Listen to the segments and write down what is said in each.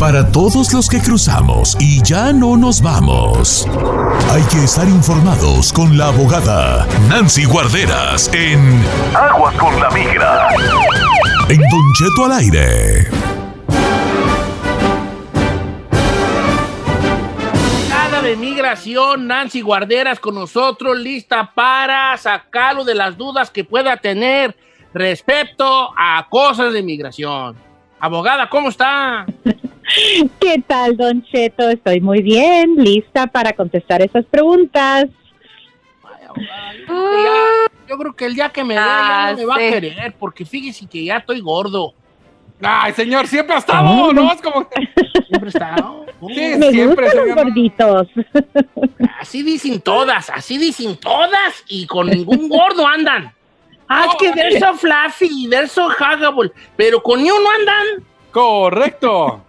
Para todos los que cruzamos y ya no nos vamos. Hay que estar informados con la abogada Nancy Guarderas en Aguas con la Migra. En Don Cheto al aire. Nada de migración, Nancy Guarderas con nosotros, lista para sacarlo de las dudas que pueda tener respecto a cosas de migración. Abogada, ¿cómo está? ¿Qué tal, Don Cheto? Estoy muy bien, lista para contestar esas preguntas. yo creo que el día que me vea ya no me va a querer, porque fíjese que ya estoy gordo. Ay, señor, siempre ha estado, ¿no? Es como... Siempre ha estado. Sí, me siempre, gustan los gorditos. Así dicen todas, así dicen todas y con ningún gordo andan. Ah, es que they're so fluffy, they're so huggable. Pero con ni uno andan. Correcto.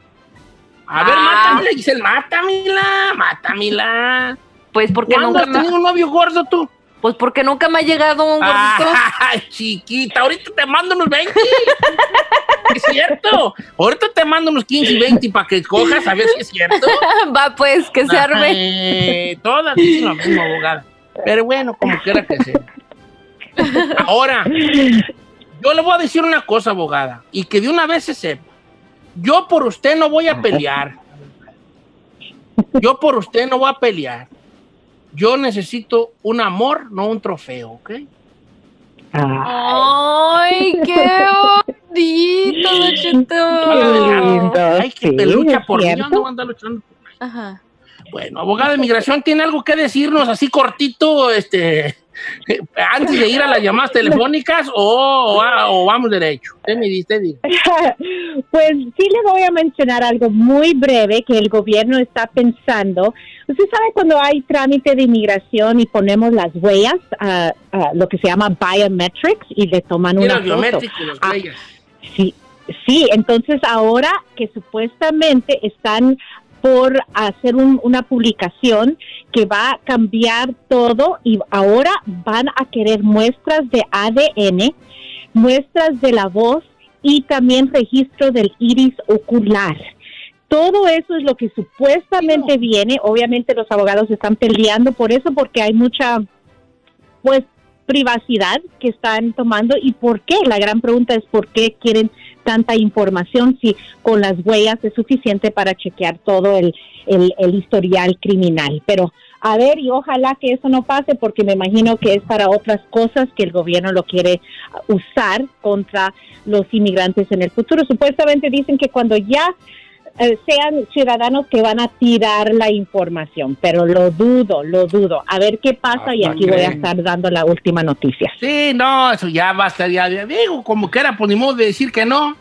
A ver, ah. mátamela, Giselle, mátamela, mátamela. Pues porque ¿Cuándo nunca has tenido un novio gordo tú? Pues porque nunca me ha llegado un gordito. Ay, chiquita, ahorita te mando unos 20. es cierto. Ahorita te mando unos 15 y 20 para que cojas a ver si es cierto. Va, pues, que se arme. todas dicen lo mismo, abogada. Pero bueno, como quiera que sea. Ahora, yo le voy a decir una cosa, abogada, y que de una vez se sepa. Yo por usted no voy a pelear. Yo por usted no voy a pelear. Yo necesito un amor, no un trofeo, ¿ok? Ay, qué bonito, Ay, que te lucha por mí. Yo no ando luchando Ajá. Bueno, abogada de migración, ¿tiene algo que decirnos así cortito, este, antes de ir a las llamadas telefónicas o, vamos derecho? ¿Qué me dice? Pues sí le voy a mencionar algo muy breve que el gobierno está pensando. Usted sabe cuando hay trámite de inmigración y ponemos las huellas, uh, lo que se llama biometrics, y le toman una foto. Ah, sí, sí, entonces ahora que supuestamente están por hacer una publicación que va a cambiar todo y ahora van a querer muestras de ADN, muestras de la voz y también registro del iris ocular. Todo eso es lo que supuestamente viene. Obviamente los abogados están peleando por eso porque hay mucha pues privacidad que están tomando y por qué. La gran pregunta es por qué quieren tanta información si con las huellas es suficiente para chequear todo el, el, historial criminal. Pero a ver, y ojalá que eso no pase porque me imagino que es para otras cosas que el gobierno lo quiere usar contra los inmigrantes en el futuro. Supuestamente dicen que cuando ya eh, sean ciudadanos que van a tirar la información, pero lo dudo, lo dudo. A ver qué pasa y aquí voy a estar dando la última noticia. Sí, no, eso ya basta, ya digo, como que era, por pues, de decir que no.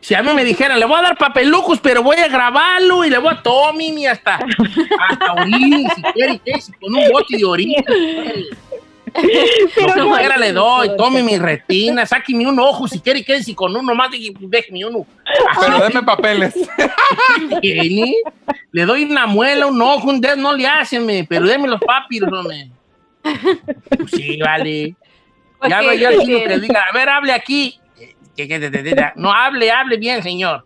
Si a mí me dijeran, le voy a dar papelucos, pero voy a grabarlo y le voy a Tommy y hasta, hasta orín, si quiere, si con un bote de orín. Pero no, no le doy, tome mi retina, sáqueme un ojo si quiere, quédese con uno más, déjeme uno. Pero déme papeles. le doy una muela, un ojo, un dedo, no le hacen, pero déme los papiros, hombre. Pues sí, vale. Ya vaya el que diga, a ver, hable aquí. No, hable, hable bien, señor.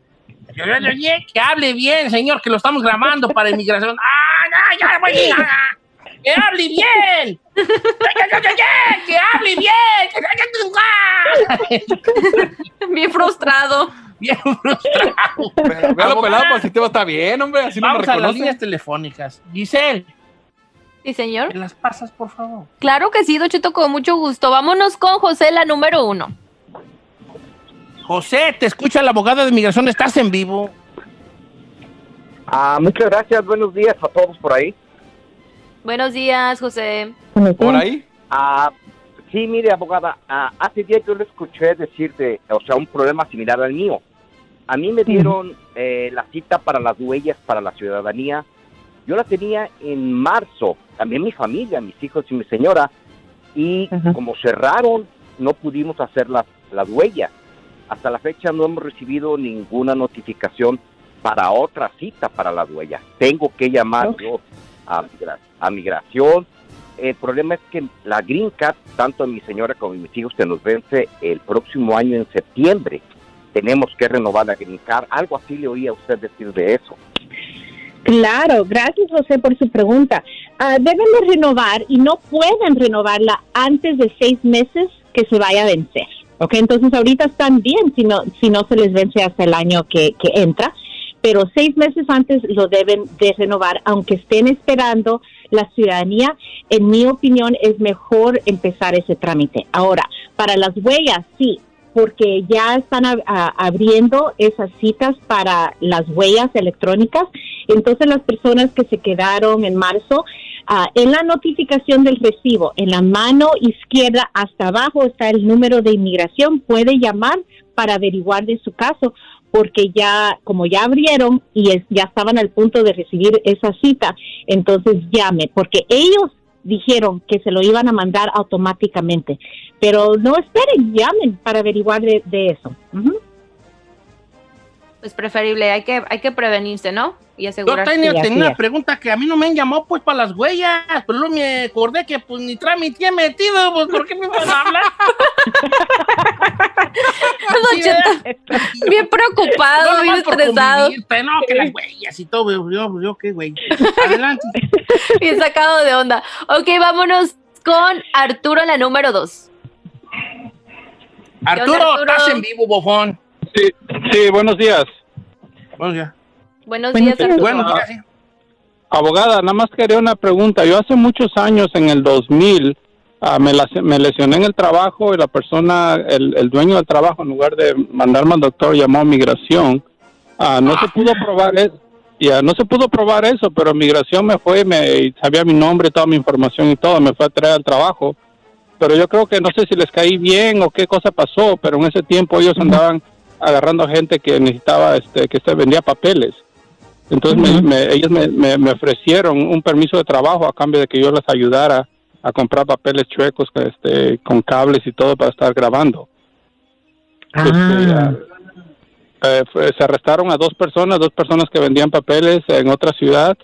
Que hable bien, señor, que lo estamos grabando para inmigración. ¡Ah, ya, ya, ya! ¡Que hable bien! ¡Que hable bien! Bien frustrado. Bien frustrado. Pero, véalo pelado, pues si te va a estar bien, hombre. Así Vamos no me a las líneas telefónicas. Giselle. Sí, señor. ¿Me las pasas, por favor? Claro que sí, Dochito, con mucho gusto. Vámonos con José, la número uno. José, te escucha la abogada de migración. ¿Estás en vivo? Ah, muchas gracias. Buenos días a todos por ahí. Buenos días, José. ¿Por ahí? Ah, sí, mire, abogada, ah, hace días yo le escuché decir de, o sea, un problema similar al mío. A mí me dieron eh, la cita para las huellas para la ciudadanía. Yo la tenía en marzo, también mi familia, mis hijos y mi señora, y como cerraron, no pudimos hacer las, las huellas. Hasta la fecha no hemos recibido ninguna notificación para otra cita para las huellas. Tengo que llamar yo a, migración. El problema es que la Green Card, tanto mi señora como a mis hijos, se nos vence el próximo año en septiembre. tenemos que renovar la green card. Algo así le oía usted decir de eso. Claro, gracias José por su pregunta. Ah, deben de renovar y no pueden renovarla antes de seis meses que se vaya a vencer. ¿ok? Entonces ahorita están bien si no, si no se les vence hasta el año que entra, pero seis meses antes lo deben de renovar, aunque estén esperando la ciudadanía, en mi opinión es mejor empezar ese trámite. Ahora, para las huellas, sí, porque ya están abriendo esas citas para las huellas electrónicas. Entonces las personas que se quedaron en marzo, ah, en la notificación del recibo, en la mano izquierda hasta abajo está el número de inmigración, puede llamar para averiguar de su caso, porque ya, como ya abrieron y es- ya estaban al punto de recibir esa cita, entonces llame, porque ellos dijeron que se lo iban a mandar automáticamente. Pero no esperen, llamen para averiguar de, de eso. Pues preferible, hay que, hay que prevenirse, ¿no? Y Yo asegurarse. tenía, Sí, así tenía una es. pregunta que a mí no me han llamado pues para las huellas, pero luego me acordé que pues ni trámite he metido, pues ¿por qué me van a hablar? Bien preocupado, No, bien estresado, pero no, que las huellas y todo, yo, yo, yo qué güey. Adelante. bien sacado de onda. Ok, vámonos con Arturo, la número dos. Arturo, Arturo? estás en vivo, bofón. Sí, sí, buenos días. Buenos días. Buenos Buenos días. Arturo. Buenos días, sí. Abogada, nada más quería una pregunta. Yo hace muchos años, en el 2000, ah, me, las- me lesioné en el trabajo y la persona, el, el dueño del trabajo, en lugar de mandarme al doctor, llamó a migración. Ah, no se pudo probar eso. Ya, no se pudo probar eso, pero migración me fue, me sabía mi nombre, toda mi información y todo, me fue a traer al trabajo. Pero yo creo que no sé si les caí bien o qué cosa pasó, pero en ese tiempo ellos andaban agarrando gente que necesitaba, este, que se vendía papeles. Entonces me- me- ellos me, me- ofrecieron un permiso de trabajo a cambio de que yo les ayudara a comprar papeles chuecos este, con cables y todo para estar grabando. Este, ah, eh, fue- se arrestaron a dos personas, dos personas que vendían papeles en otra ciudad.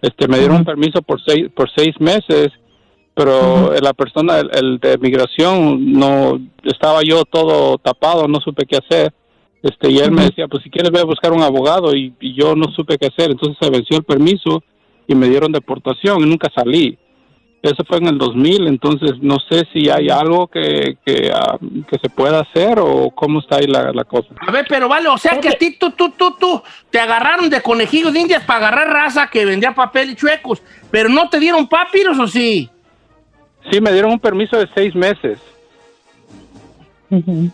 Este, me dieron un permiso por seis, por seis meses, pero la persona, el, el de migración, no estaba yo todo tapado, no supe qué hacer. Este, y él me decía, pues si quieres ve a buscar un abogado y, y yo no supe qué hacer, entonces se venció el permiso y me dieron deportación y nunca salí. Eso fue en el 2000, entonces no sé si hay algo que, que, ah, que se pueda hacer o cómo está ahí la, la cosa. A ver, pero vale, o sea que a ti, tú, tú, tú, tú, te agarraron de conejillos de indias para agarrar raza que vendía papel y chuecos, pero no te dieron papiros o sí? Sí, me dieron un permiso de seis meses. Ujú.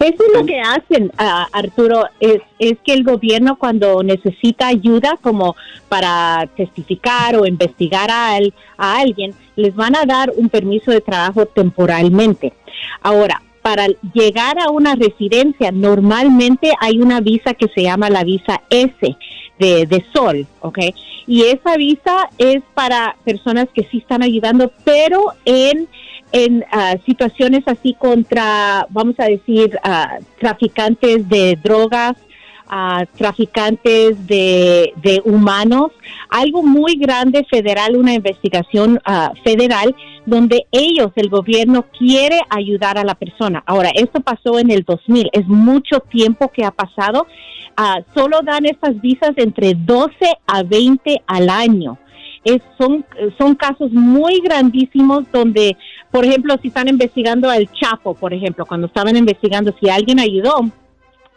Eso es lo que hacen, Arturo, es, es que el gobierno cuando necesita ayuda como para testificar o investigar a, a alguien, les van a dar un permiso de trabajo temporalmente. Ahora, para llegar a una residencia, normalmente hay una visa que se llama la visa S de, de Sol, ¿ok? Y esa visa es para personas que sí están ayudando, pero en en ah, situaciones así contra, vamos a decir, ah, traficantes de drogas, ah, traficantes de, de humanos, algo muy grande federal, una investigación federal donde ellos, el gobierno, quiere ayudar a la persona. Ahora, esto pasó en el 2000, es mucho tiempo que ha pasado. Solo dan estas visas entre 12 a 20 al año. Es, son, son casos muy grandísimos donde, por ejemplo, si están investigando al Chapo, por ejemplo, cuando estaban investigando si alguien ayudó,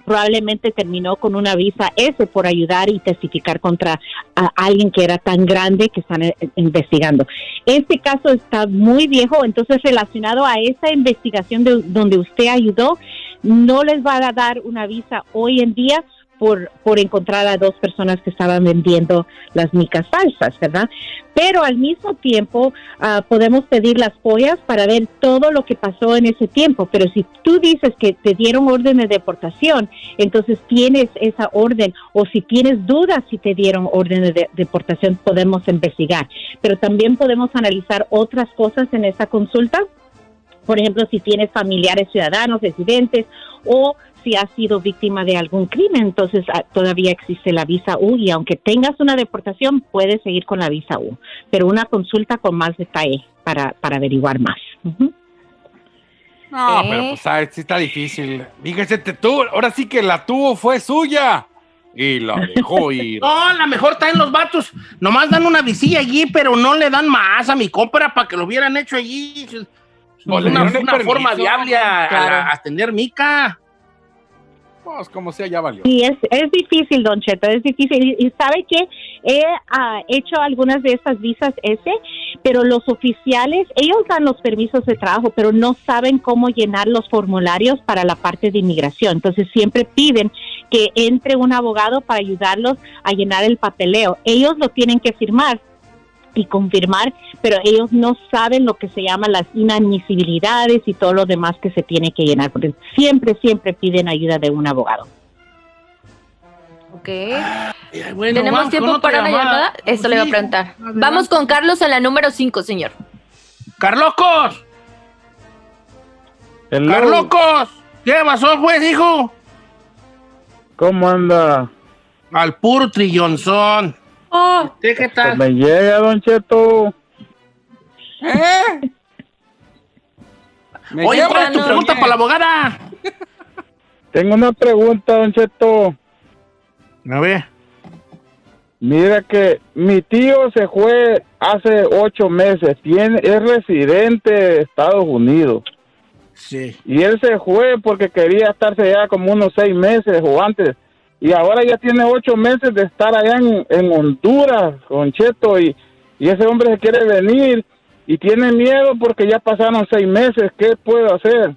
probablemente terminó con una visa S por ayudar y testificar contra a alguien que era tan grande que están eh, investigando. Este caso está muy viejo, entonces relacionado a esa investigación de, donde usted ayudó, no les va a dar una visa hoy en día por, por encontrar a dos personas que estaban vendiendo las micas falsas, ¿verdad? Pero al mismo tiempo ah, podemos pedir las pollas para ver todo lo que pasó en ese tiempo. Pero si tú dices que te dieron orden de deportación, entonces tienes esa orden o si tienes dudas si te dieron orden de, de- deportación, podemos investigar. Pero también podemos analizar otras cosas en esa consulta. Por ejemplo, si tienes familiares ciudadanos, residentes o si has sido víctima de algún crimen, entonces ah, todavía existe la visa U y aunque tengas una deportación, puedes seguir con la visa U, pero una consulta con más detalle para, para averiguar más. No, ¿Eh? pero pues ah, sí está difícil. Fíjese, te tuvo, ahora sí que la tuvo, fue suya. Y la dejó ir. No, a lo mejor traen los vatos. Nomás dan una visilla allí, pero no le dan más a mi compra para que lo hubieran hecho allí. Pues le una, una forma viable a, a- Claro. a mica. Pues como sea, ya valió. Sí, es, es difícil, Don Cheto, es difícil. Y, y sabe que he ah, hecho algunas de estas visas ese, pero los oficiales, ellos dan los permisos de trabajo, pero no saben cómo llenar los formularios para la parte de inmigración. Entonces siempre piden que entre un abogado para ayudarlos a llenar el papeleo. Ellos lo tienen que firmar y confirmar, pero ellos no saben lo que se llama las inadmisibilidades y todo lo demás que se tiene que llenar, porque siempre, siempre piden ayuda de un abogado. Ok. Ay, bueno, ¿Tenemos vamos tiempo para una llamada? Esto le iba a preguntar. adelante. Vamos con Carlos en la número 5, señor. ¡Carlocos! Hello, ¡Carlocos! ¿Qué pasó, pues, hijo? ¿Cómo anda? Al puro trillonzón. Oh, ¿Usted qué tal? me llega, Don Cheto. ¿Eh? Me Oye, ¿cuál es tu no, pregunta para la abogada? Tengo una pregunta, Don Cheto. A ver. Mira que mi tío se fue hace ocho meses. Tiene, es residente de Estados Unidos. Sí. Y él se fue porque quería estarse allá como unos seis meses o antes. Y ahora ya tiene ocho meses de estar allá en, en Honduras, con Cheto. Y, y ese hombre se quiere venir y tiene miedo porque ya pasaron seis meses. ¿Qué puedo hacer?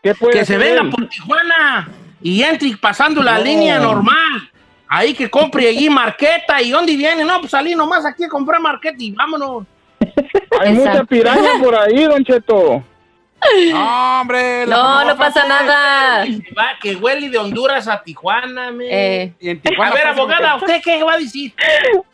¿Qué puede Que se hacer venga él? por Tijuana y entre pasando la No. línea normal. Ahí que compre allí marqueta. ¿Y dónde viene? No, pues salí nomás aquí a comprar marqueta y vámonos. Hay mucha piraña por ahí, Don Cheto. No, hombre. la no, pasa nada. Que va- Que huele de Honduras a Tijuana, me. Eh, Y en a ver, abogada. ¿usted qué va a decir?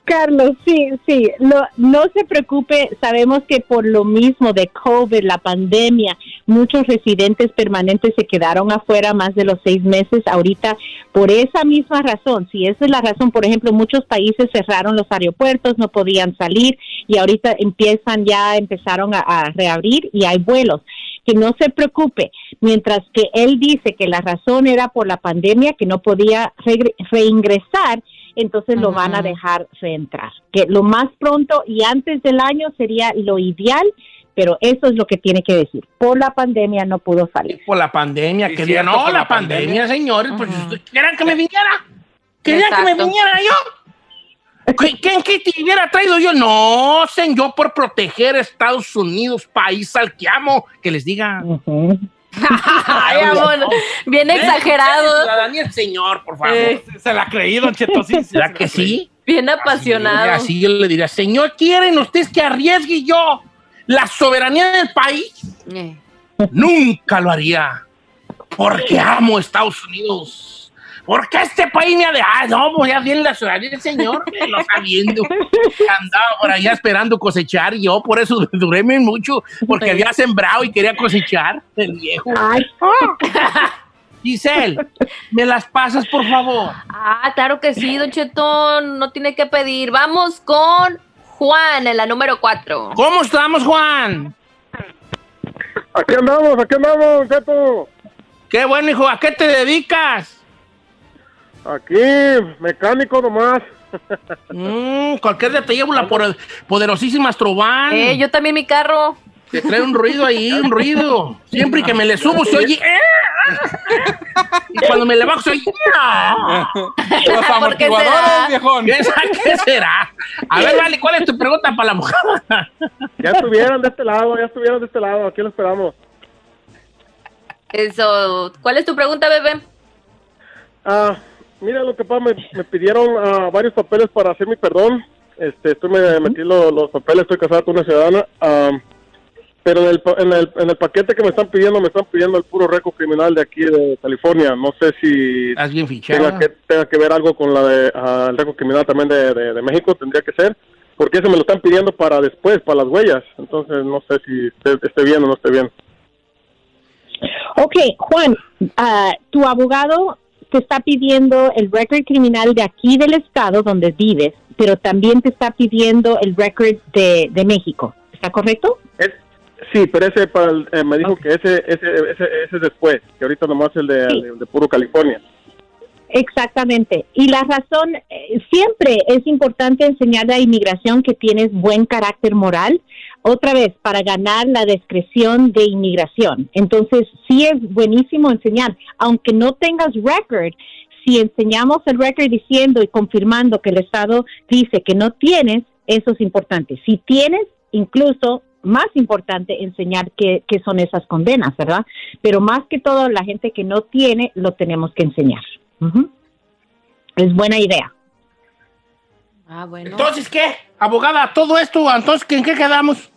Carlos, sí, sí, no, no se preocupe, sabemos que por lo mismo de COVID, la pandemia, muchos residentes permanentes se quedaron afuera más de los seis meses. Ahorita, por esa misma razón, si esa es la razón, por ejemplo, muchos países cerraron los aeropuertos, no podían salir y ahorita empiezan ya, empezaron a, a reabrir y hay vuelos. Que no se preocupe, mientras que él dice que la razón era por la pandemia, que no podía regre- reingresar, entonces lo van a dejar reentrar. Que lo más pronto y antes del año sería lo ideal, pero eso es lo que tiene que decir. Por la pandemia no pudo salir. Por la pandemia. Que no, por la, la pandemia, pandemia. señores. Pues querían que me viniera. Querían que me viniera yo. ¿Qué- ¿Quién qué te hubiera traído yo? No, señor, por proteger a Estados Unidos, país al que amo, que les diga. Ujú. Ay, amor, bien exagerado, Ciudadanía, el señor, por favor. Eh, Se la ha creído, Cheto. Sí, sí, ¿Será se que la creí. sí? bien Así, apasionado. así yo le diría, señor, ¿quieren ustedes que arriesgue yo la soberanía del país? Eh, Nunca lo haría. Porque amo Estados Unidos. Porque este país me ha dejado. Ah, no, pues ya viene la soberanía del señor, me lo sabiendo. Andaba por allá esperando cosechar y yo por eso duré mucho, porque había sembrado y quería cosechar el viejo. Ay, Giselle, ¿me las pasas, por favor? Ah, claro que sí, Don Chetón, no tiene que pedir. Vamos con Juan en la número 4. ¿Cómo estamos, Juan? Aquí andamos, aquí andamos, Cheto. Qué bueno, hijo. ¿A qué te dedicas? Aquí, mecánico nomás. Mm, cualquier día te llevo la por- poderosísima Astrovan. Eh, yo también mi carro. Que trae un ruido ahí, un ruido. Siempre que me le subo se oye. "Eh". Y cuando me le bajo se oye. "Ah". Los ¿Por qué será? amortiguadores, viejón. ¿Qué, sa- qué será? A ver, vale, ¿cuál es tu pregunta para la mujer? Ya estuvieron de este lado, ya estuvieron de este lado, aquí lo esperamos. Eso. ¿Cuál es tu pregunta, bebé? Ah, mira, lo que pasa, me, me pidieron ah, varios papeles para hacer mi perdón. Este, estoy me metí lo- los papeles, estoy casado con una ciudadana. ah, pero en el, pa- en, el, en el paquete que me están pidiendo, me están pidiendo el puro récord criminal de aquí de California. No sé si bien tenga fichado. que, tenga que ver algo con la de, ah, el récord criminal también de, de- de México, tendría que ser. Porque eso me lo están pidiendo para después, para las huellas. Entonces, no sé si esté, esté bien o no esté bien. Ok, Juan, ah, tu abogado te está pidiendo el récord criminal de aquí del estado donde vives, pero también te está pidiendo el récord de, de México. ¿Está correcto? Es, Sí, pero ese para el- eh, me dijo que ese, ese, ese, ese es después, que ahorita nomás el de, Sí. el de puro California. Exactamente. Y la razón, eh, siempre es importante enseñar a inmigración que tienes buen carácter moral, otra vez, para ganar la discreción de inmigración. Entonces, sí es buenísimo enseñar, aunque no tengas record, si enseñamos el record diciendo y confirmando que el Estado dice que no tienes, eso es importante. Si tienes, incluso más importante enseñar qué, qué son esas condenas, ¿verdad? Pero más que todo, la gente que no tiene, lo tenemos que enseñar. Es buena idea. Ah, bueno. Entonces, ¿qué? Abogada, todo esto, entonces, ¿en qué quedamos?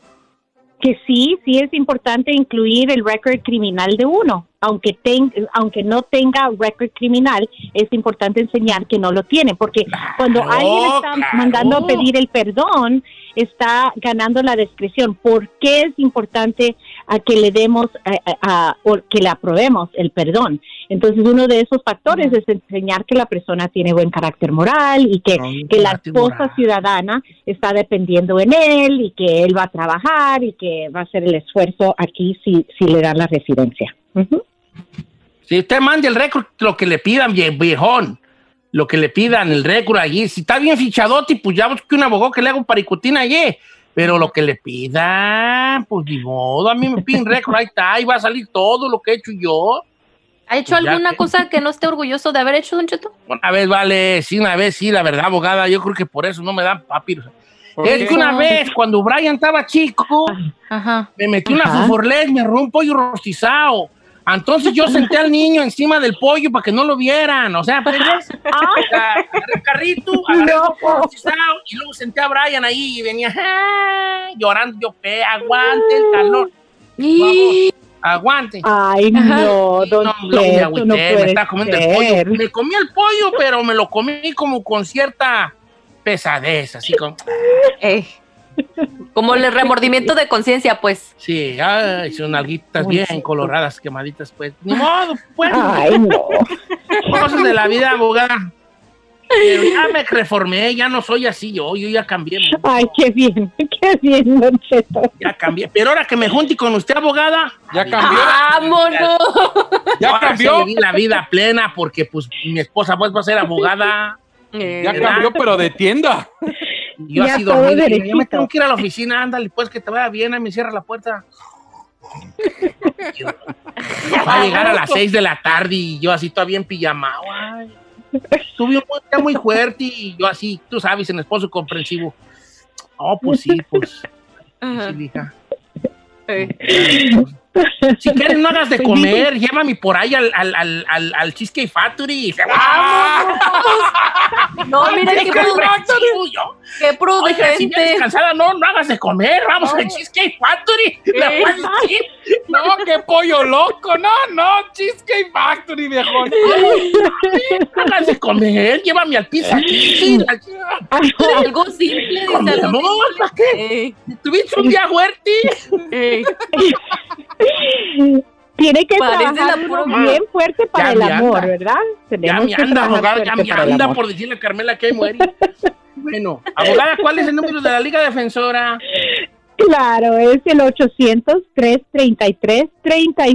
Que sí, sí es importante incluir el récord criminal de uno. Aunque, ten- aunque no tenga récord criminal, es importante enseñar que no lo tiene. Porque cuando alguien está claro. mandando a pedir el perdón, está ganando la discreción. ¿Por qué es importante a que le demos, a- a- o que le aprobemos el perdón? Entonces, uno de esos factores es enseñar que la persona tiene buen carácter moral y que, que la esposa ciudadana está dependiendo en él y que él va a trabajar y que va a hacer el esfuerzo aquí si, si le dan la residencia. Si usted mande el récord, lo que le pidan, vie- viejón, lo que le pidan, el récord allí. Si está bien fichadote, pues ya busque un abogado que le haga un paricutín allí. Pero lo que le pidan, pues ni modo. A mí me piden récord, ahí está, ahí va a salir todo lo que he hecho yo. ¿Ha hecho Pues alguna que- cosa que no esté orgulloso de haber hecho, Don Cheto? Una vez, vale, sí, una vez, sí, la verdad, abogada, yo creo que por eso no me dan papiros. ¿Por Es que una vez, cuando Brian estaba chico, Ajá. me metí una fuforlet, me robó un pollo rostizado. Entonces yo senté al niño encima del pollo para que no lo vieran. O sea, pues, agarré el carrito, agarré el pollo rostizado y luego senté a Brian ahí y venía "Ah", llorando. Yo, "Pe, aguante el calor. Y... Aguante. Ay, no, don No, luego me agüité, no me estaba comiendo el ser. pollo. Me comí el pollo, pero me lo comí como con cierta pesadez, así como, Eh, Como el remordimiento de conciencia, pues. sí, ay, son alguitas Muy bien chico. coloradas, quemaditas, pues. Ni modo, pues. Ay, no. cosas de la vida, abogada. Pero ya me reformé, ya no soy así yo, yo ya cambié, Ay, qué bien, qué bien, don Cheto. ya cambié. Pero ahora que me junte con usted, abogada, ¿Ya cambió? ¡Vámonos! ¿Ya sí cambió? la vida plena porque pues mi esposa pues va a ser abogada. Ya cambió, pero de tienda. Y yo Ya así dormido. y yo, me tengo que ir a la oficina, ándale, pues que te vaya bien, ahí me cierra la puerta. Va a llegar a las 6 de la tarde y yo así todavía en pijama. Tuve un día muy fuerte y yo así, tú sabes, en esposo comprensivo. Oh, pues sí, pues. Sí, hija. Eh. Si quieres, no hagas de comer, llévame por ahí al, al, al, al, al Cheesecake Factory. No, mira qué, Qué pru- comprensivo yo. qué Oiga, si vienes prudente. cansada, no, no hagas de comer. Vamos al Cheesecake Factory. Eh. No, qué pollo loco. No, no, Cheesecake Factory, viejo. No hagas de comer. Llévame al pizza. Algo simple. dice, algo ¿para qué? ¿Tuviste un día fuerte? Tiene que Parece trabajar uno bien fuerte para Ya el me amor, anda. ¿verdad? Ya Tenemos me que anda, abogada, ya me anda por decirle a Carmela que ahí muere. Bueno, abogada, ¿cuál es el número de la Liga Defensora? Claro, es el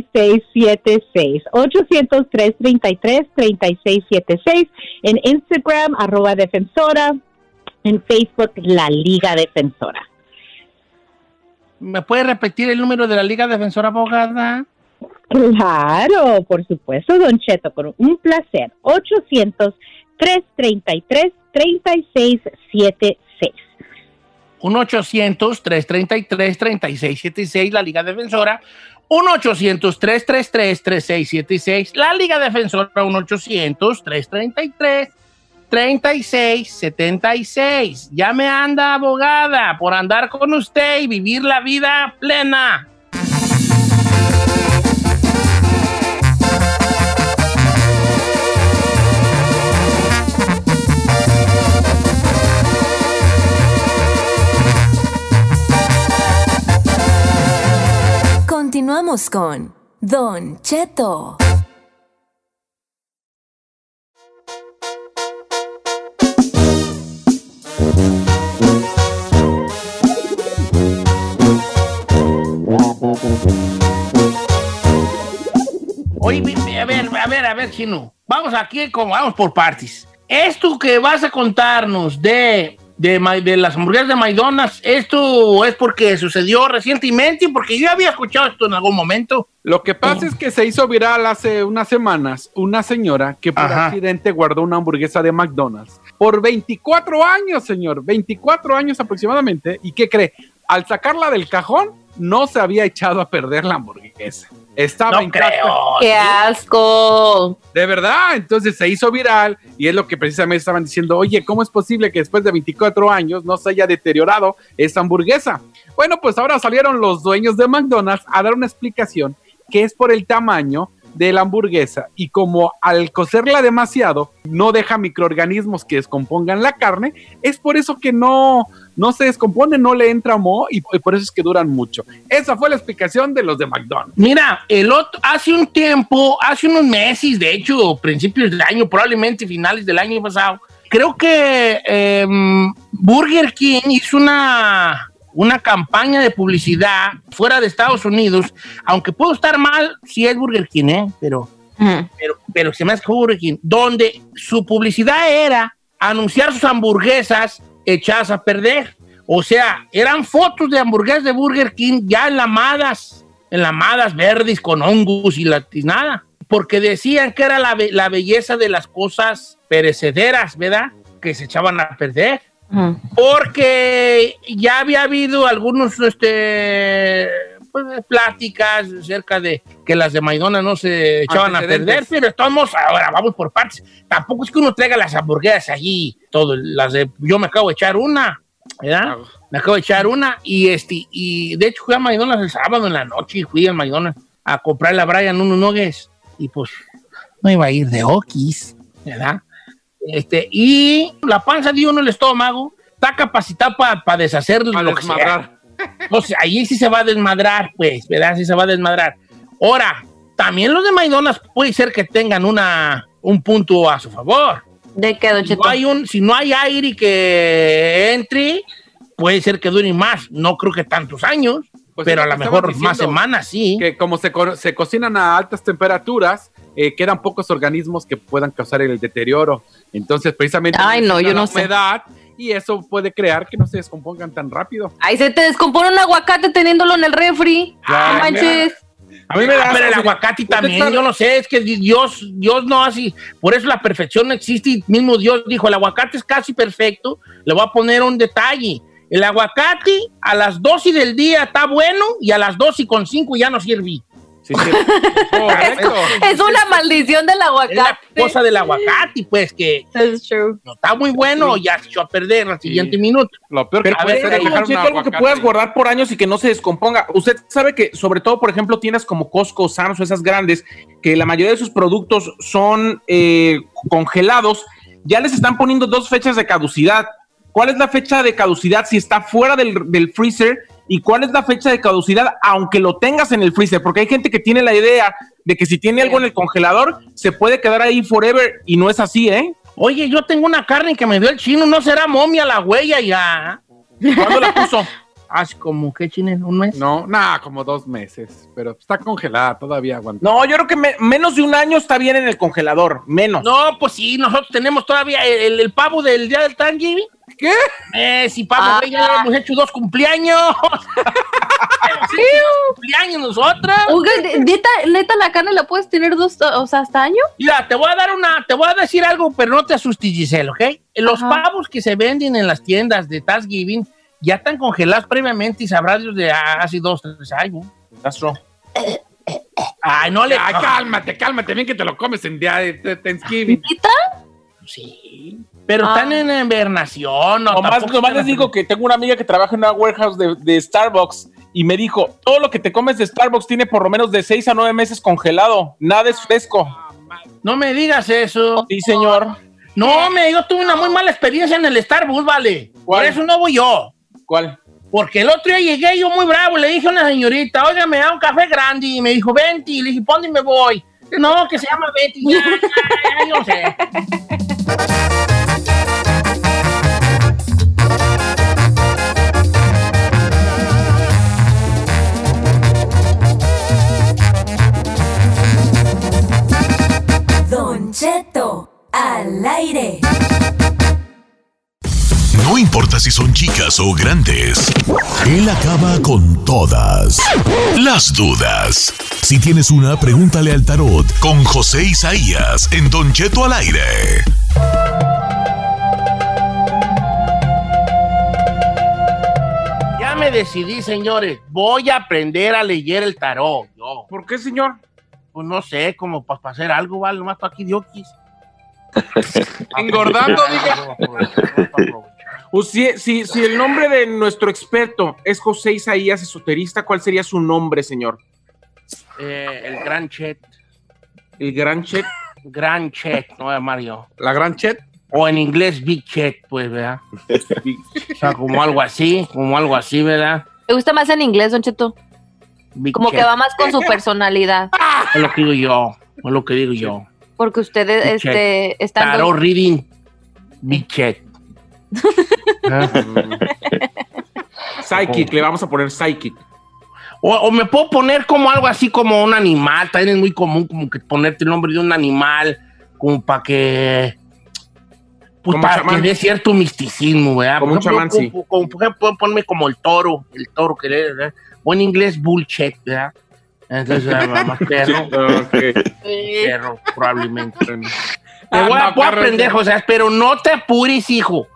800-333-3676. 800-333-3676. En Instagram, arroba defensora. En Facebook, la Liga Defensora. ¿Me puede repetir el número de la Liga Defensora, abogada? Claro, por supuesto, Don Cheto, con un placer. 800-333-3676. 1-800-333-3676, la Liga Defensora. 1-800-333-3676, la Liga Defensora. 1-800-333-3676. Ya me anda, abogada, por andar con usted y vivir la vida plena. Continuamos con Don Cheto. Oye, a ver, a ver, a ver, Gino. Vamos aquí, como vamos por partes. Esto que vas a contarnos de, de, de las hamburguesas de Maidonas, ¿esto es porque sucedió recientemente? Porque yo había escuchado esto en algún momento. Lo que pasa es que se hizo viral hace unas semanas una señora que por Ajá. accidente guardó una hamburguesa de McDonald's por 24 años, señor, 24 años aproximadamente. ¿Y qué cree? Al sacarla del cajón, no se había echado a perder la hamburguesa. Estaba No intacta. creo. ¡Qué asco! De verdad, entonces se hizo viral y es lo que precisamente estaban diciendo, oye, ¿cómo es posible que después de 24 años no se haya deteriorado esa hamburguesa? Bueno, pues ahora salieron los dueños de McDonald's a dar una explicación que es por el tamaño de la hamburguesa y como al cocerla demasiado no deja microorganismos que descompongan la carne, es por eso que no, no se descompone, no le entra moho y, por eso es que duran mucho. Esa fue la explicación de los de McDonald's. Mira, el otro, hace un tiempo, hace unos meses, de hecho, principios del año, probablemente finales del año pasado, creo que em, Burger King hizo una, una campaña de publicidad fuera de Estados Unidos, aunque puedo estar mal si es Burger King, ¿eh? Pero, pero, pero se me hace Burger King, donde su publicidad era anunciar sus hamburguesas echadas a perder. O sea, eran fotos de hamburguesas de Burger King ya enlamadas, enlamadas verdes con hongos y, la, y nada. Porque decían que era la, be- la belleza de las cosas perecederas, ¿verdad? Que se echaban a perder. Porque ya había habido algunos este, pues, pláticas acerca de que las de Maidona no se echaban a perder, pero estamos ahora, vamos por partes. Tampoco es que uno traiga las hamburguesas allí, todo, las de, yo me acabo de echar una, ¿verdad? Me acabo de echar una y este, y de hecho fui a McDonald's el sábado en la noche y fui al McDonald's a comprarle a Brian unos nuggets y pues no iba a ir de okis, ¿verdad? Este, y la panza de uno, el estómago, está capacitado para deshacer A lo que sea. desmadrar. O sea, ahí sí se va a desmadrar, pues, ¿verdad? Sí se va a desmadrar. Ahora, también los de McDonald's puede ser que tengan una, un punto a su favor. ¿De qué, Don Si no, hay un, si no hay aire que entre, puede ser que dure más. No creo que tantos años, Pues pero a lo que mejor más semanas, sí. que como se, co- se cocinan a altas temperaturas, eh, quedan pocos organismos que puedan causar el deterioro. Entonces, precisamente, Ay, no, yo no la sé. humedad y eso puede crear que no se descompongan tan rápido. Ahí se te descompone un aguacate teniéndolo en el refri. Ay, no manches. A mí me da Ah, pero el aguacate también, sabe- yo no sé, es que Dios, Dios no hace, por eso la perfección no existe y mismo Dios dijo, el aguacate es casi perfecto, le voy a poner un detalle, el aguacate a las 12 del día está bueno y a las 12 con 5 ya no sirve. Sí, sí. Correcto. Es una maldición del Es la aguacate. cosa del aguacate, pues que no está muy bueno, ya se echó a perder al siguiente minuto. Lo peor Pero que puede ser es algo que aguacate. puedas guardar por años y que no se descomponga. Usted sabe que, sobre todo, por ejemplo, tiendas como Costco, Sam's o esas grandes, que la mayoría de sus productos son eh, congelados, ya les están poniendo dos fechas de caducidad. ¿Cuál es la fecha de caducidad si está fuera del, del freezer? ¿Y cuál es la fecha de caducidad aunque lo tengas en el freezer? Porque hay gente que tiene la idea de que si tiene algo en el congelador, se puede quedar ahí forever y no es así, ¿eh? Oye, yo tengo una carne que me dio el chino, ¿no será momia la huella ya? ¿Cuándo la puso? Hace como, ¿qué chino? ¿Un mes? No, nada, como dos meses, pero está congelada, todavía aguanta. No, yo creo que me- menos de un año está bien en el congelador, menos. No, pues sí, nosotros tenemos todavía el, el pavo del día del Thanksgiving. ¿Qué? Eh, sí, pavo, Ah. güey, ya hemos hecho dos cumpleaños. Hemos hecho dos cumpleaños nosotras. Oiga, neta, neta, la carne la puedes tener dos, o sea, hasta año. Mira, te voy a dar una, te voy a decir algo, pero no te asustes, Giselle, ¿ok? Los Ajá. pavos que se venden en las tiendas de Thanksgiving ya están congelados previamente y sabrás Dios de hace dos, tres años. Ay, no le... Ay, cálmate, cálmate, bien que te lo comes en día de Thanksgiving. Sí, pero Ah. están en invernación. No, Nomás, nomás les digo que tengo una amiga que trabaja en una warehouse de, de Starbucks y me dijo, todo lo que te comes de Starbucks tiene por lo menos de 6 a 9 meses congelado, nada es fresco. No me digas eso. Sí, señor. No, me, yo tuve una muy mala experiencia en el Starbucks, vale. Por eso no voy yo. ¿Cuál? Porque el otro día llegué yo muy bravo, le dije a una señorita, oiga, me da un café grande, y me dijo, vente, y le dije, ¿dónde me voy? No, que se llama Betty, ya, sé. Don Cheto, al aire importa si son chicas o grandes, él acaba con todas las dudas. Si tienes una, pregúntale al tarot con José Isaías en Don Cheto al aire. Ya me decidí, señores. Voy a aprender a leer el tarot. Yo. ¿Por qué, señor? Pues no sé, como para hacer algo, ¿vale? Nomás para aquí oquis. Engordando, diga. O si, si, si el nombre de nuestro experto es José Isaías, esoterista, ¿cuál sería su nombre, señor? Eh, el Gran Chet. El Gran Chet. Gran Chet, no es Mario. ¿La Gran Chet? O en inglés Big Chet, pues, ¿verdad? o sea, como algo así, como algo así, ¿verdad? ¿Te gusta más en inglés, Don Cheto? Big Como que va más con su personalidad. Es lo que digo yo, es lo que digo yo. Porque ustedes Big este, están. Tarot reading, Big Chet. Ah. Psychic, le vamos a poner Psychic. O, o me puedo poner como algo así como un animal, también es muy común como que ponerte el nombre de un animal, como para que... Pues Como para chamán. que dé cierto misticismo, ¿verdad? Como un Por ejemplo, chamán, sí. como- como- por ejemplo, puedo ponerme como el toro, el toro que le, ¿verdad? O en inglés bullshit, ¿verdad? Entonces, ah, más perro, perro, probablemente. Te voy a, Ah, voy a aprender. José, pero no te apures, hijo.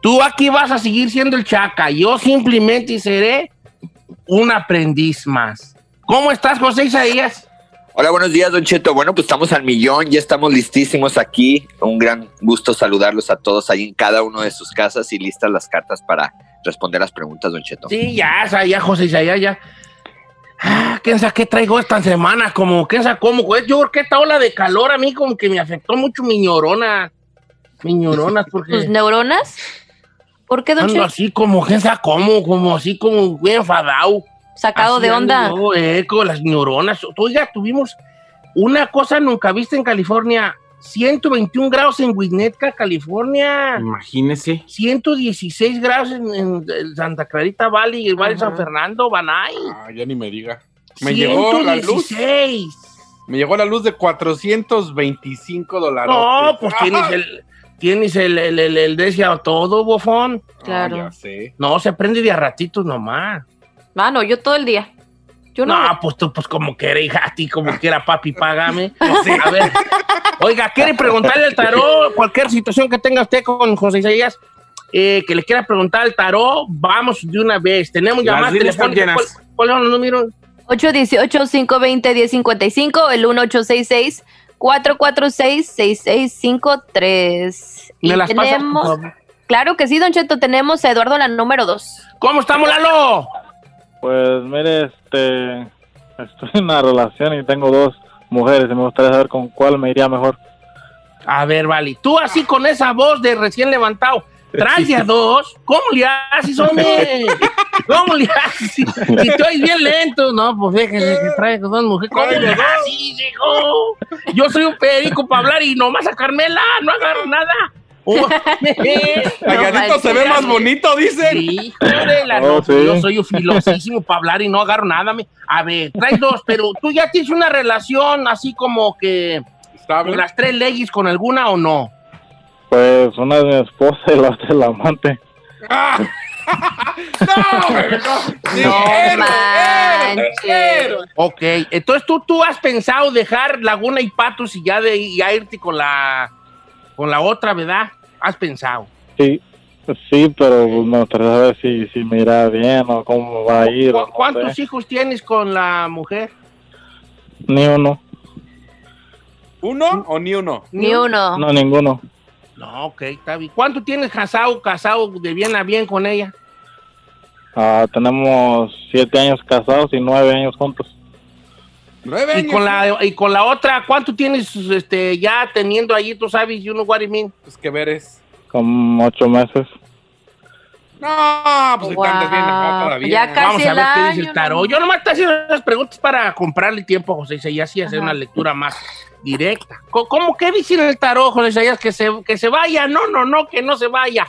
Tú aquí vas a seguir siendo el chaca. Yo simplemente seré un aprendiz más. ¿Cómo estás, José Isaías? Hola, buenos días, Don Cheto. Bueno, pues estamos al millón, ya estamos listísimos aquí. Un gran gusto saludarlos a todos ahí en cada uno de sus casas y listas las cartas para responder las preguntas, Don Cheto. Sí, ya, ya, José Isaías, ya. Ah, ¿Quién sabe qué traigo esta semana? Como, ¿quién sabe cómo? Pues, Yo creo que esta ola de calor a mí como que me afectó mucho mi ñorona. Mi ñorona, porque... ¿Tus neuronas? ¿Por qué, Don Ando Cheto? así como, ¿quién sabe cómo? Como así como bien enfadado. Sacado Así de ando onda. yo, eh, con las neuronas. Oiga, tuvimos una cosa nunca vista en California. 121 grados en Winnetka, California. Imagínese. 116 grados en, Santa Clarita Valley y el Valle San. Fernando, Banay. Ah, ya ni me diga. Me llegó la luz. 116. Me llegó la luz de 425 dólares. No, pues tienes el, tienes el, el, el, el decía todo, bofón. Claro. No, se prende de a ratitos nomás. Ah, Mano, yo todo el día. Yo no, pues tú, pues como quiera, hija, a ti como quiera, papi, págame. A ver, oiga, ¿quiere preguntarle al tarot cualquier situación que tenga usted con José Isaías? Eh, que le quiera preguntar al tarot, vamos de una vez. Tenemos llamadas telefónicas. ¿Cuál, ¿Cuál, son los números? 818-520-1055, el 1866 446-6653. ¿Me y las tenemos... Claro que sí, Don Cheto, tenemos a Eduardo la número 2. ¿Cómo estamos, Lalo? Pues mire, este, estoy en una relación y tengo dos mujeres y me gustaría saber con cuál me iría mejor. A ver, vale, tú así con esa voz de recién levantado, traes de a dos. ¿Cómo le haces, hombre? ¿Cómo le haces? Si, si tú eres bien lento, no, pues déjese que traes dos mujeres. ¿Cómo le haces, hijo? Yo soy un perico para hablar y nomás a Carmela, no agarro nada. Oh, Galladito se ve más bonito, dicen. Sí, joder, la Oh, no, sí. yo soy filosísimo para hablar y no agarro nada. me- A ver, traes dos, pero tú ya tienes una relación así como que las tres leyes con alguna o no. Pues una es mi esposa y la otra es la amante. ¡Ah! ¡No, no! Sí, No héroe, manches. héroe, héroe. Ok, entonces tú, tú has pensado dejar Laguna y Patos y ya de ya irte con la con la otra, ¿verdad? Has pensado. Sí, sí, pero pues, me gustaría saber si, si me irá bien o cómo va a ir. o ¿Cu- no ¿Cuántos sé. hijos tienes con la mujer? Ni uno, ¿Uno o ni uno? Ni uno. no ninguno. No, ok, está bien. ¿Cuánto tienes casado, casado de bien a bien con ella? Ah, tenemos siete años casados y nueve años juntos. Nueve Y años. con la y con la otra, ¿cuánto tienes este ya teniendo allí, tú sabes, you know what I mean? Pues que veres. Como ocho meses. No, pues Wow. están bien no, todavía. Ya casi Vamos a ver qué dice el tarot. ¿no? Yo nomás te haciendo esas preguntas para comprarle tiempo a José y hacer Ajá. una lectura más directa. ¿Cómo que dice en el tarot, José Isaías? Que se, que se vaya. No, no, no, que no se vaya.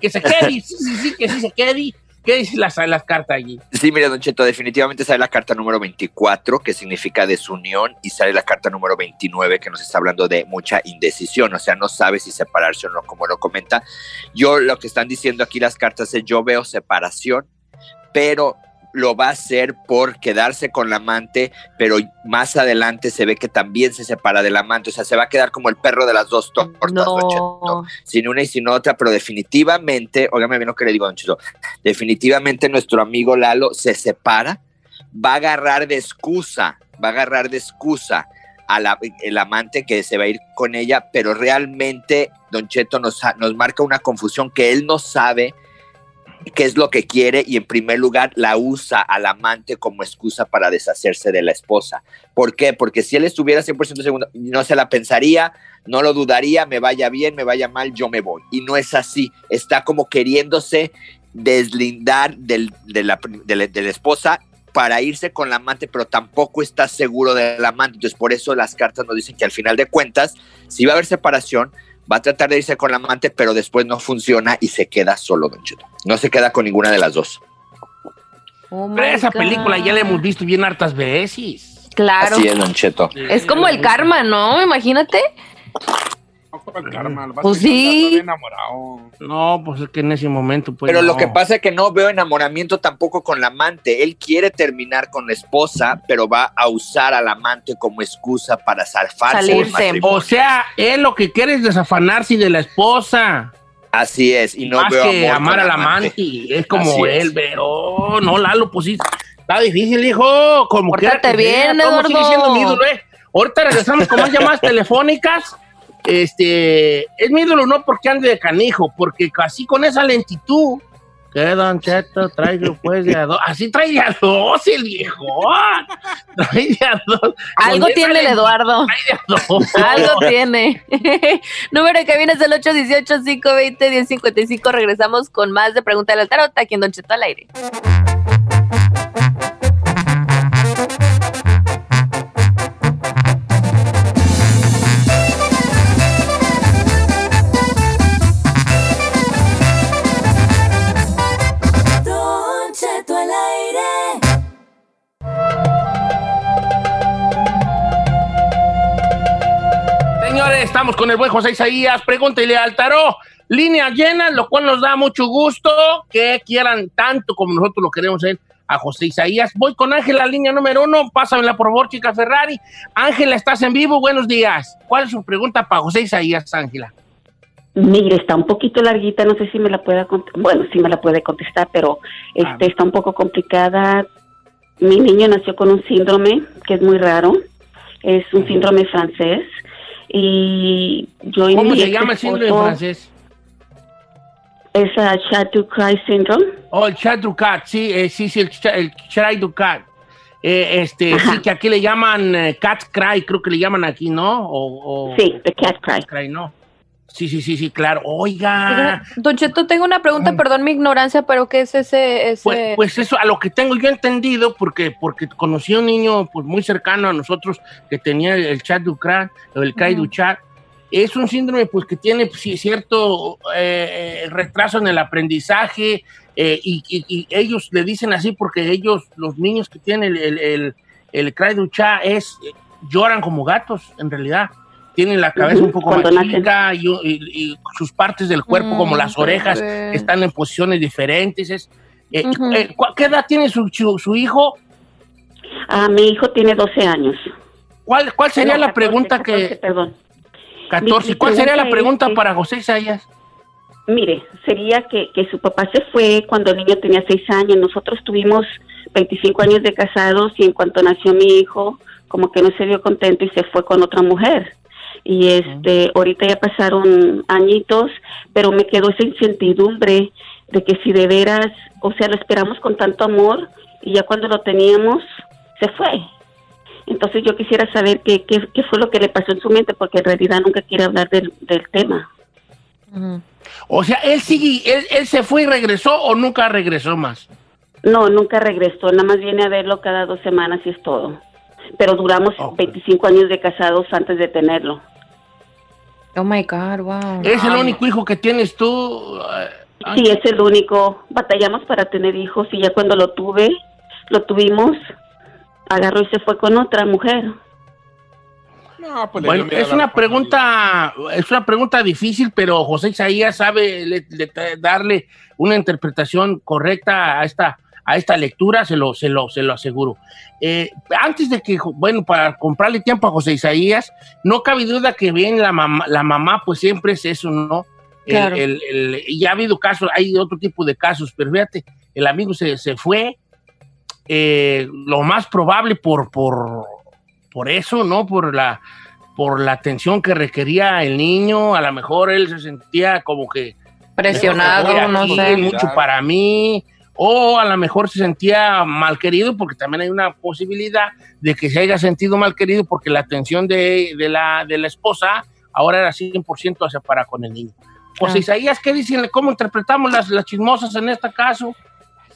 Que se quede. Sí, sí, sí, que sí se quede. ¿Qué dice las, las cartas allí? Sí, mire, Don Cheto, definitivamente sale la carta número 24, que significa desunión, y sale la carta número 29, que nos está hablando de mucha indecisión, o sea, no sabe si separarse o no, como lo comenta. Yo lo que están diciendo aquí las cartas es, yo veo separación, pero lo va a hacer por quedarse con la amante, pero más adelante se ve que también se separa del amante, o sea, se va a quedar como el perro de las dos tortas, Don Cheto, sin una y sin otra, pero definitivamente, óigame bien lo que le digo, Don Cheto, definitivamente nuestro amigo Lalo se separa, va a agarrar de excusa, va a agarrar de excusa a la, el amante que se va a ir con ella, pero realmente Don Cheto nos, nos marca una confusión que él no sabe qué es lo que quiere y en primer lugar la usa al amante como excusa para deshacerse de la esposa. ¿Por qué? Porque si él estuviera 100% seguro, no se la pensaría, no lo dudaría, me vaya bien, me vaya mal, yo me voy. Y no es así, está como queriéndose deslindar del, de, la, de, la, esposa para irse con la amante, pero tampoco está seguro del amante. Entonces, por eso las cartas nos dicen que al final de cuentas, si va a haber separación, va a tratar de irse con la amante, pero después no funciona y se queda solo, Don Cheto. No se queda con ninguna de las dos. Oh esa God. película ya la hemos visto bien hartas veces. Claro. Así es, Don Cheto. Es como el karma, ¿no? Imagínate. Pues sí. No, pues es que en ese momento, pues. Pero lo que pasa es que no veo enamoramiento tampoco con la amante. Él quiere terminar con la esposa, pero va a usar al amante como excusa para matrimonio. O sea, él lo que quiere es desafanarse de la esposa. Así es, y no más veo que amor amar al la amante. Es como Así él, es. pero no, Lalo, pues sí. Está difícil, hijo. Como Pórtate bien, ¿cómo sigue Eduardo. siendo mi ídolo, eh? Ahorita regresamos con más llamadas telefónicas. Este, es mi ídolo no porque ande de canijo, porque así con esa lentitud, que Don Cheto trae pues de a dos, así trae de a dos el viejo, trae de a dos. Algo tiene el Eduardo. trae de a dos. Algo tiene. Número que viene es el 818-520-1055. Regresamos con más de Pregunta del Tarot aquí en Don Cheto al aire. Señores, estamos con el buen José Isaías. Pregúntele al tarot. Línea llena, lo cual nos da mucho gusto que quieran tanto como nosotros lo queremos hacer a José Isaías. Voy con Ángela, línea número uno. Pásamela por favor, chica Ferrari. Ángela, estás en vivo. Buenos días. ¿Cuál es su pregunta para José Isaías, Ángela? Mire, está un poquito larguita, no sé si me la pueda bueno, sí me la puede contestar, pero este está un poco complicada. Mi niño nació con un síndrome que es muy raro, es un síndrome francés y yo ¿Cómo se llama el síndrome esposo- francés? Es uh, Chateau-Cry syndrome. Oh, el chat du cat, sí, eh, sí, sí, el, el chat du cat. Eh, este, sí, que aquí le llaman eh, cat cry, creo que le llaman aquí, ¿no? O, o- Sí, the cat cry. ¿no? Sí, sí, sí, sí, claro. Oiga. Don Cheto, tengo una pregunta, perdón mi ignorancia, pero ¿qué es ese? ese... Pues, pues eso, a lo que tengo yo entendido, porque, porque conocí a un niño pues, muy cercano a nosotros que tenía el chat du crat, o el cry du chat. Es un síndrome pues, que tiene pues, cierto eh, retraso en el aprendizaje eh, y, y- y ellos le dicen así porque ellos, los niños que tienen el, el, el, el cry du chat, es, eh, lloran como gatos, en realidad. Tienen la cabeza un poco cuando más chica y, y- y sus partes del cuerpo, Mm, como las orejas, bebé. están en posiciones diferentes. Es, eh, eh, ¿cu- ¿Qué edad tiene su, su, su hijo? Ah, mi hijo tiene 12 años. ¿Cuál, cuál sería No, la 14, pregunta 14, que... Perdón. 14. Mi- mi ¿Cuál sería la pregunta es- para José Isaías? Mire, sería que, que su papá se fue cuando el niño tenía seis años. Nosotros tuvimos 25 años de casados y en cuanto nació mi hijo, como que no se vio contento y se fue con otra mujer. Y este, ahorita ya pasaron añitos, pero me quedó esa incertidumbre de que si de veras, o sea, lo esperamos con tanto amor y ya cuando lo teníamos, se fue. Entonces yo quisiera saber qué, qué, qué fue lo que le pasó en su mente, porque en realidad nunca quiere hablar del, del tema. O sea, él sigue, él, él se fue y regresó o nunca regresó más. No, nunca regresó, nada más viene a verlo cada dos semanas y es todo. Pero duramos 25 años de casados antes de tenerlo. Oh my God, wow. Es el único hijo que tienes tú, eh, Sí, es el único. Batallamos para tener hijos y ya cuando lo tuve, lo tuvimos, agarró y se fue con otra mujer. No, pues Bueno, es una pregunta, es una pregunta difícil, pero José Isaías sabe le- le- darle una interpretación correcta a esta, a esta lectura, se lo, se lo, se lo aseguro. Eh, antes de que, bueno, para comprarle tiempo a José Isaías, no cabe duda que bien la mamá, la mamá pues siempre es eso, ¿no? El- Claro. el- el- y ha habido casos, hay otro tipo de casos, pero fíjate, el amigo se, se fue, eh, lo más probable por, por, por eso, ¿no? Por la, por la atención que requería el niño, a lo mejor él se sentía como que Presionado, no sé. mucho para mí, o a lo mejor se sentía mal querido, porque también hay una posibilidad de que se haya sentido mal querido porque la atención de, de la, de la esposa ahora era 100% hacia para con el niño. José Ah. Isaías, ¿qué dicen? ¿Cómo interpretamos las, las chismosas en este caso?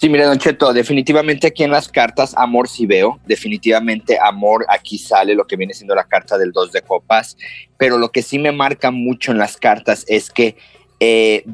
Sí, mire, Don Cheto, definitivamente aquí en las cartas amor sí veo, definitivamente amor aquí sale lo que viene siendo la carta del dos de copas, pero lo que sí me marca mucho en las cartas es que eh,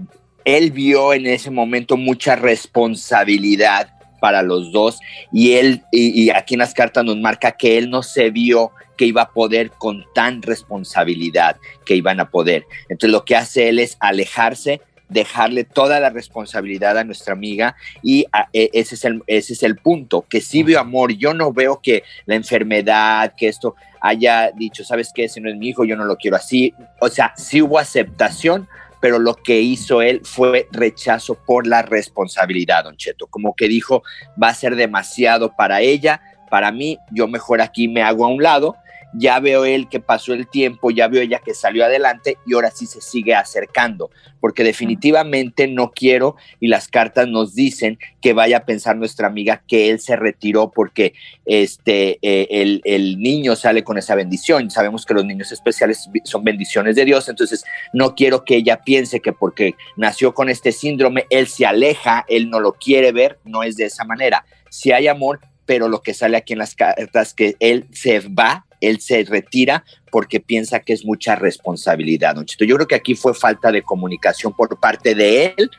él vio en ese momento mucha responsabilidad para los dos y él, y, y aquí en las cartas nos marca que él no se vio que iba a poder con tan responsabilidad que iban a poder. Entonces lo que hace él es alejarse, dejarle toda la responsabilidad a nuestra amiga y a- e- ese, es el, ese es el punto, que sí veo amor, yo no veo que la enfermedad, que esto haya dicho, ¿sabes qué? Ese no es mi hijo, yo no lo quiero así. O sea, sí hubo aceptación, pero lo que hizo él fue rechazo por la responsabilidad, don Cheto. Como que dijo, va a ser demasiado para ella, para mí, yo mejor aquí me hago a un lado. Ya veo él que pasó el tiempo, ya veo ella que salió adelante y ahora sí se sigue acercando, porque definitivamente no quiero y las cartas nos dicen que vaya a pensar nuestra amiga que él se retiró porque este, eh, el, el niño sale con esa bendición. Sabemos que los niños especiales son bendiciones de Dios, entonces no quiero que ella piense que porque nació con este síndrome, él se aleja, él no lo quiere ver, no es de esa manera. Si hay amor, pero lo que sale aquí en las cartas que él se va, él se retira porque piensa que es mucha responsabilidad, Don Cheto. Yo creo que aquí fue falta de comunicación por parte de él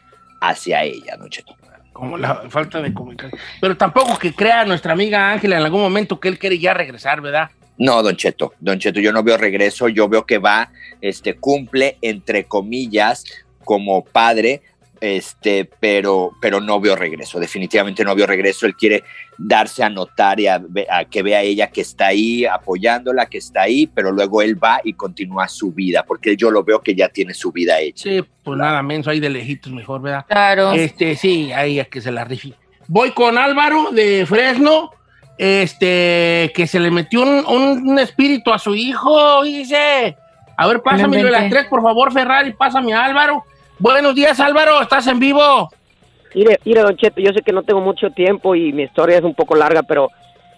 hacia ella, Don Cheto. Como la falta de comunicación. Pero tampoco que crea nuestra amiga Ángela en algún momento que él quiere ya regresar, ¿verdad? No, Don Cheto, Don Cheto, yo no veo regreso, yo veo que va, este, cumple, entre comillas, como padre, este, pero, pero no veo regreso, definitivamente no veo regreso, él quiere darse a notar y a, ve- a que vea ella que está ahí apoyándola, que está ahí, pero luego él va y continúa su vida, porque yo lo veo que ya tiene su vida hecha. Sí, pues nada menos ahí de lejitos mejor, ¿verdad? Claro. Este, sí, ahí a que se la rifi. Voy con Álvaro de Fresno, este, que se le metió un, un espíritu a su hijo, dice. A ver, pásame de las tres, por favor, Ferrari, pásame a Álvaro. Buenos días, Álvaro, estás en vivo. Mire, Don Cheto, yo sé que no tengo mucho tiempo y mi historia es un poco larga, pero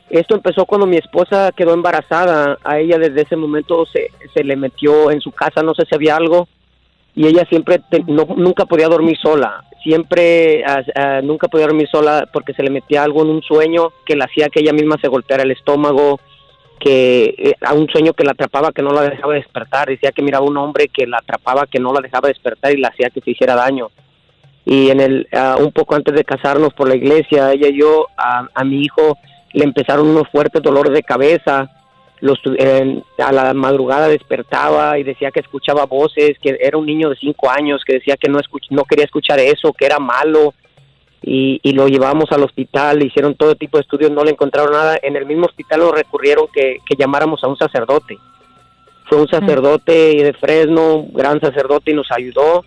esto empezó cuando mi esposa quedó embarazada. A ella desde ese momento se, se le metió en su casa, no sé si había algo, y ella siempre, te- no- nunca podía dormir sola. Siempre, nunca podía dormir sola porque se le metía algo en un sueño que le hacía que ella misma se golpeara el estómago, que eh, a un sueño que la atrapaba, que no la dejaba despertar. Decía que miraba un hombre que la atrapaba, que no la dejaba despertar y la hacía que se hiciera daño. Y en el ah, un poco antes de casarnos por la iglesia ella y yo a, mi hijo le empezaron unos fuertes dolores de cabeza. Los en- a la madrugada despertaba y decía que escuchaba voces que era un niño de cinco años que decía que no escuch- no quería escuchar eso que era malo y, y lo llevamos al hospital hicieron todo tipo de estudios no le encontraron nada. En el mismo hospital nos recurrieron que, que llamáramos a un sacerdote. Fue un sacerdote de Fresno, gran sacerdote y nos ayudó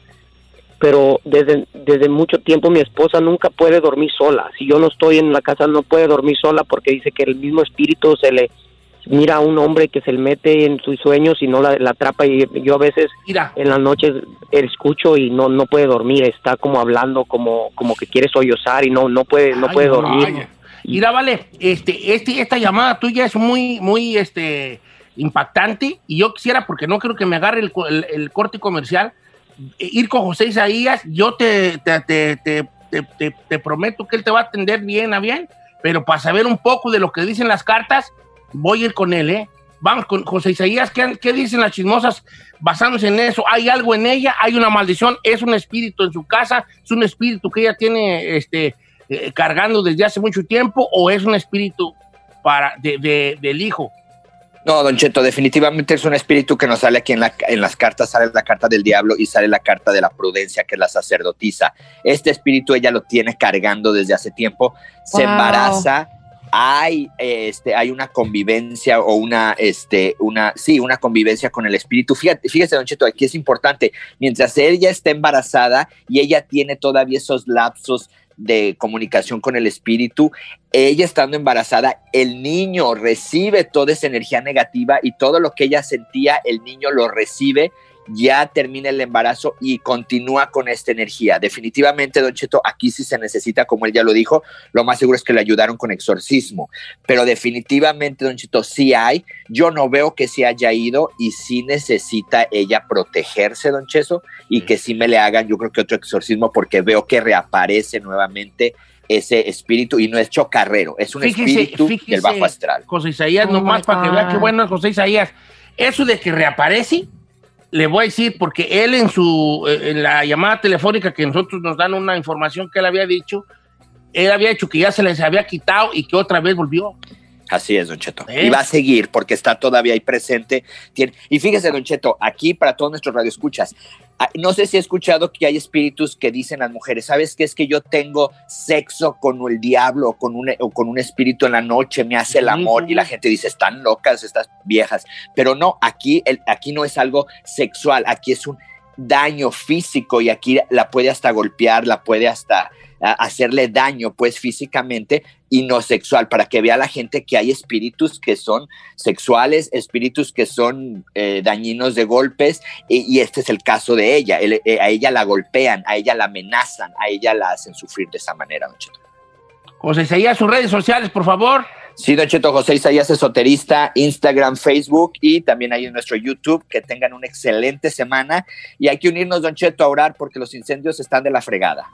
pero desde, desde mucho tiempo mi esposa nunca puede dormir sola. Si yo no estoy en la casa no puede dormir sola porque dice que el mismo espíritu se le mira a un hombre que se le mete en sus sueños y no la, la atrapa y yo a veces Mira. en las noches escucho y no no puede dormir, está como hablando como como que quiere sollozar y no no puede no Ay, puede dormir. vaya. Mira, vale, este, este, esta llamada tuya es muy, muy, este, impactante y yo quisiera, porque no creo que me agarre el, el- el corte comercial, eh, ir con José Isaías, yo te, te, te- te- te prometo que él te va a atender bien a bien, pero para saber un poco de lo que dicen las cartas, voy a ir con él, ¿eh? Vamos con José Isaías, ¿qué, qué dicen las chismosas basándose en eso? ¿Hay algo en ella? ¿Hay una maldición? ¿Es un espíritu en su casa? ¿Es un espíritu que ella tiene este, eh, cargando desde hace mucho tiempo? ¿O es un espíritu para, de- de- del hijo? No, Don Cheto, definitivamente es un espíritu que nos sale aquí en, la- en las cartas, sale la carta del diablo y sale la carta de la prudencia, que es la sacerdotisa. Este espíritu ella lo tiene cargando desde hace tiempo, se embaraza, hay, este, hay una convivencia o una, este, una, sí, una convivencia con el espíritu. Fíjate, fíjese, Don Cheto, aquí es importante, mientras ella está embarazada y ella tiene todavía esos lapsos de comunicación con el espíritu, ella estando embarazada, el niño recibe toda esa energía negativa y todo lo que ella sentía, el niño lo recibe, ya termina el embarazo y continúa con esta energía. Definitivamente, Don Cheto, aquí sí se necesita, como él ya lo dijo, lo más seguro es que le ayudaron con exorcismo, pero definitivamente, Don Cheto, sí hay, yo no veo que se haya ido y sí necesita ella protegerse, Don Cheso, y que sí me le hagan, yo creo que otro exorcismo, porque veo que reaparece nuevamente ese espíritu y no es chocarrero, es un Fíjese, espíritu fíjese, del bajo astral. José Isaías, Oh nomás para que vea qué bueno es José Isaías. Eso de que reaparece, le voy a decir, porque él en su eh, en la llamada telefónica que nosotros nos dan una información que él había dicho, él había dicho que ya se les había quitado y que otra vez volvió. Así es, Don Cheto. ¿Eh? Y va a seguir porque está todavía ahí presente. Tiene- Y fíjese, Don Cheto, aquí para todos nuestros radioescuchas, ah, no sé si he escuchado que hay espíritus que dicen las mujeres, ¿sabes qué? Es que yo tengo sexo con el diablo o con un, o con un espíritu en la noche, me hace el amor. Y la gente dice, están locas estas viejas. Pero no, aquí, el, aquí no es algo sexual, aquí es un daño físico y aquí la puede hasta golpear, la puede hasta hacerle daño pues físicamente y no sexual, para que vea la gente que hay espíritus que son sexuales, espíritus que son eh, dañinos de golpes, y, y este es el caso de ella. Eh, a ella la golpean, a ella la amenazan, a ella la hacen sufrir de esa manera, Don Cheto. José Isaías, sus redes sociales, por favor. Sí, Don Cheto, José Isaías Esoterista, Instagram, Facebook y también ahí en nuestro YouTube. Que tengan una excelente semana y hay que unirnos, Don Cheto, a orar porque los incendios están de la fregada.